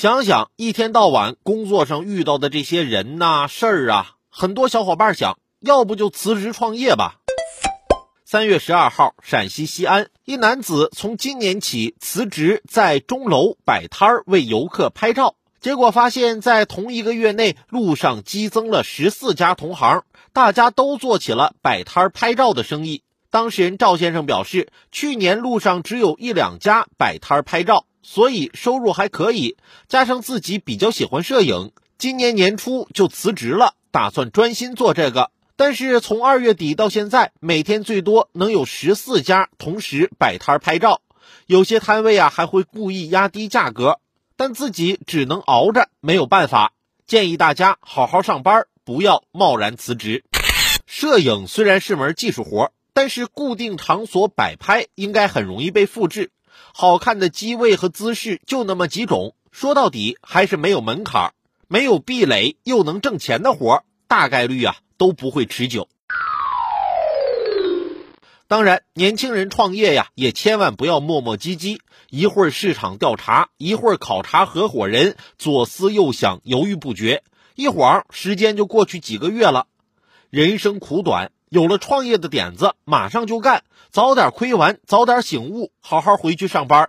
想想一天到晚工作上遇到的这些人呐、事儿啊，很多小伙伴想要不就辞职创业吧。三月十二号，陕西西安一男子从今年起辞职在钟楼摆摊儿为游客拍照，结果发现，在同一个月内，路上激增了十四家同行，大家都做起了摆摊儿拍照的生意。当事人赵先生表示，去年路上只有一两家摆摊儿拍照，所以收入还可以，加上自己比较喜欢摄影，今年年初就辞职了，打算专心做这个。但是从二月底到现在，每天最多能有十四家同时摆摊拍照，有些摊位啊还会故意压低价格，但自己只能熬着，没有办法。建议大家好好上班，不要贸然辞职。摄影虽然是门技术活，但是固定场所摆拍应该很容易被复制。好看的机位和姿势就那么几种，说到底还是没有门槛，没有壁垒又能挣钱的活，大概率啊。都不会持久。当然，年轻人创业呀，也千万不要磨磨唧唧，一会儿市场调查，一会儿考察合伙人，左思右想，犹豫不决，一晃时间就过去几个月了。人生苦短，有了创业的点子，马上就干，早点亏完，早点醒悟，好好回去上班。